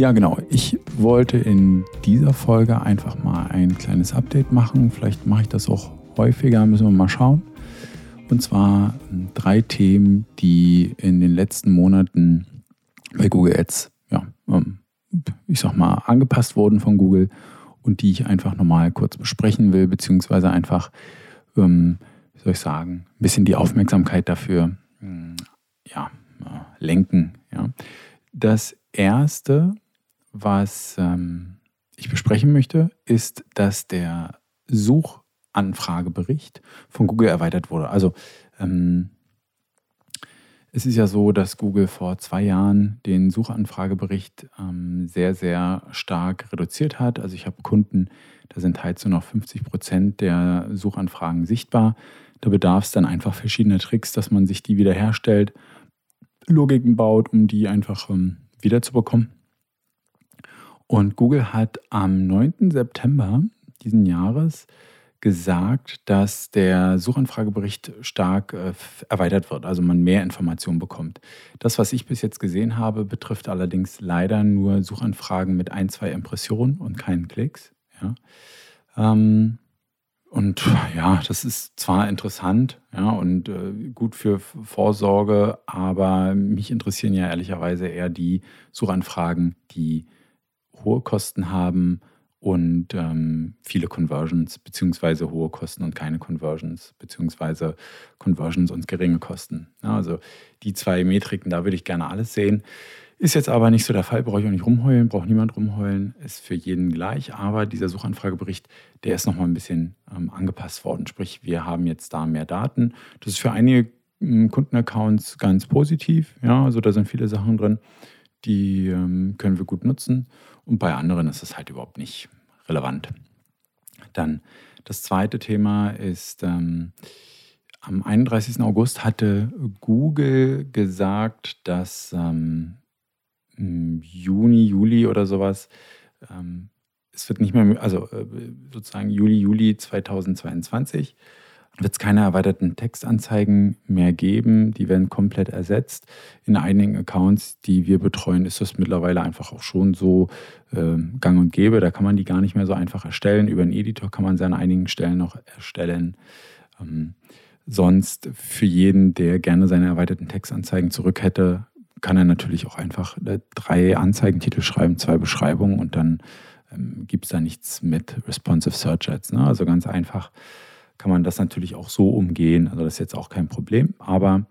Ja, genau. Ich wollte in dieser Folge einfach mal ein kleines Update machen. Vielleicht mache ich das auch häufiger, müssen wir mal schauen. Und zwar ähm, drei Themen, die in den letzten Monaten bei Google Ads, ja, ähm, ich sag mal, angepasst wurden von Google und die ich einfach nochmal kurz besprechen will, beziehungsweise einfach, ähm, wie soll ich sagen, ein bisschen die Aufmerksamkeit dafür ja, äh, lenken. Ja. Das erste, was ähm, ich besprechen möchte, ist, dass der Suchanfragebericht von Google erweitert wurde. Also ähm, es ist ja so, dass Google vor zwei Jahren den Suchanfragebericht ähm, sehr, sehr stark reduziert hat. Also ich habe Kunden, da sind halt so noch 50 Prozent der Suchanfragen sichtbar. Da bedarf es dann einfach verschiedene Tricks, dass man sich die wiederherstellt, Logiken baut, um die einfach ähm, wiederzubekommen. Und Google hat am 9. September diesen Jahres gesagt, dass der Suchanfragebericht stark äh, erweitert wird, also man mehr Informationen bekommt. Das, was ich bis jetzt gesehen habe, betrifft allerdings leider nur Suchanfragen mit ein, zwei Impressionen und keinen Klicks. Ja. Ähm, und ja, das ist zwar interessant ja, und äh, gut für Vorsorge, aber mich interessieren ja ehrlicherweise eher die Suchanfragen, die hohe Kosten haben und ähm, viele Conversions, beziehungsweise hohe Kosten und keine Conversions, beziehungsweise Conversions und geringe Kosten. Ja, also die zwei Metriken, da würde ich gerne alles sehen. Ist jetzt aber nicht so der Fall, brauche ich auch nicht rumheulen, braucht niemand rumheulen, ist für jeden gleich. Aber dieser Suchanfragebericht, der ist nochmal ein bisschen ähm, angepasst worden. Sprich, wir haben jetzt da mehr Daten. Das ist für einige ähm, Kundenaccounts ganz positiv. Ja, also da sind viele Sachen drin, die ähm, können wir gut nutzen. Und bei anderen ist es halt überhaupt nicht relevant. Dann das zweite Thema ist, ähm, am 31. August hatte Google gesagt, dass ähm, Juni, Juli oder sowas, ähm, es wird nicht mehr, also äh, sozusagen Juli, Juli 2022, wird es keine erweiterten Textanzeigen mehr geben. Die werden komplett ersetzt. In einigen Accounts, die wir betreuen, ist das mittlerweile einfach auch schon so äh, gang und gäbe. Da kann man die gar nicht mehr so einfach erstellen. Über einen Editor kann man sie an einigen Stellen noch erstellen. Ähm, sonst für jeden, der gerne seine erweiterten Textanzeigen zurück hätte, kann er natürlich auch einfach drei Anzeigentitel schreiben, zwei Beschreibungen und dann ähm, gibt es da nichts mit Responsive Search Ads. Ne? Also ganz einfach kann man das natürlich auch so umgehen. Also das ist jetzt auch kein Problem, aber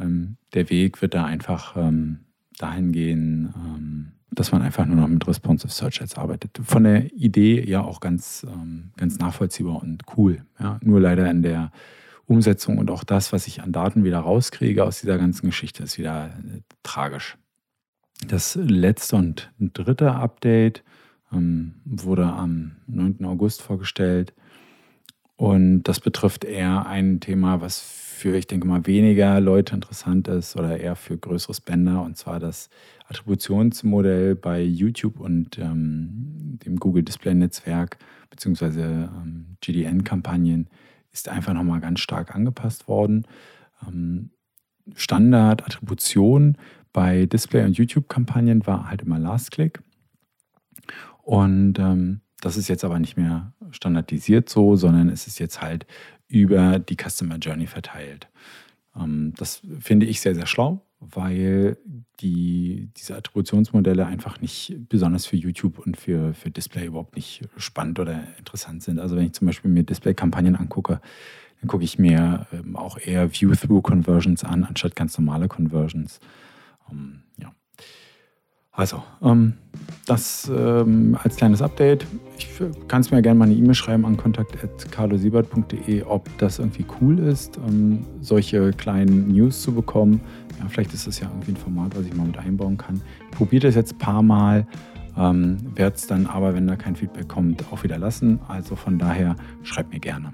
ähm, der Weg wird da einfach ähm, dahin gehen, ähm, dass man einfach nur noch mit Responsive Search Ads arbeitet. Von der Idee ja auch ganz, ähm, ganz nachvollziehbar und cool. Ja? Nur leider in der Umsetzung und auch das, was ich an Daten wieder rauskriege aus dieser ganzen Geschichte, ist wieder äh, tragisch. Das letzte und dritte Update ähm, wurde am 9. August vorgestellt. Und das betrifft eher ein Thema, was für, ich denke mal, weniger Leute interessant ist oder eher für größere Spender, und zwar das Attributionsmodell bei YouTube und ähm, dem Google Display Netzwerk beziehungsweise ähm, GDN-Kampagnen ist einfach nochmal ganz stark angepasst worden. Ähm, Standard-Attribution bei Display- und YouTube-Kampagnen war halt immer Last-Click. Und ähm, das ist jetzt aber nicht mehr standardisiert so, sondern es ist jetzt halt über die Customer Journey verteilt. Ähm, das finde ich sehr, sehr schlau, weil die, diese Attributionsmodelle einfach nicht besonders für YouTube und für, für Display überhaupt nicht spannend oder interessant sind. Also wenn ich zum Beispiel mir Display-Kampagnen angucke, dann gucke ich mir ähm, auch eher View-Through-Conversions an, anstatt ganz normale Conversions. Also, ähm, das ähm, als kleines Update. Ich kann es mir gerne mal eine E-Mail schreiben an kontakt.carlosiebert.de, ob das irgendwie cool ist, ähm, solche kleinen News zu bekommen. Ja, vielleicht ist das ja irgendwie ein Format, was ich mal mit einbauen kann. Ich probiere das jetzt ein paar Mal, ähm, werde es dann aber, wenn da kein Feedback kommt, auch wieder lassen. Also von daher schreibt mir gerne.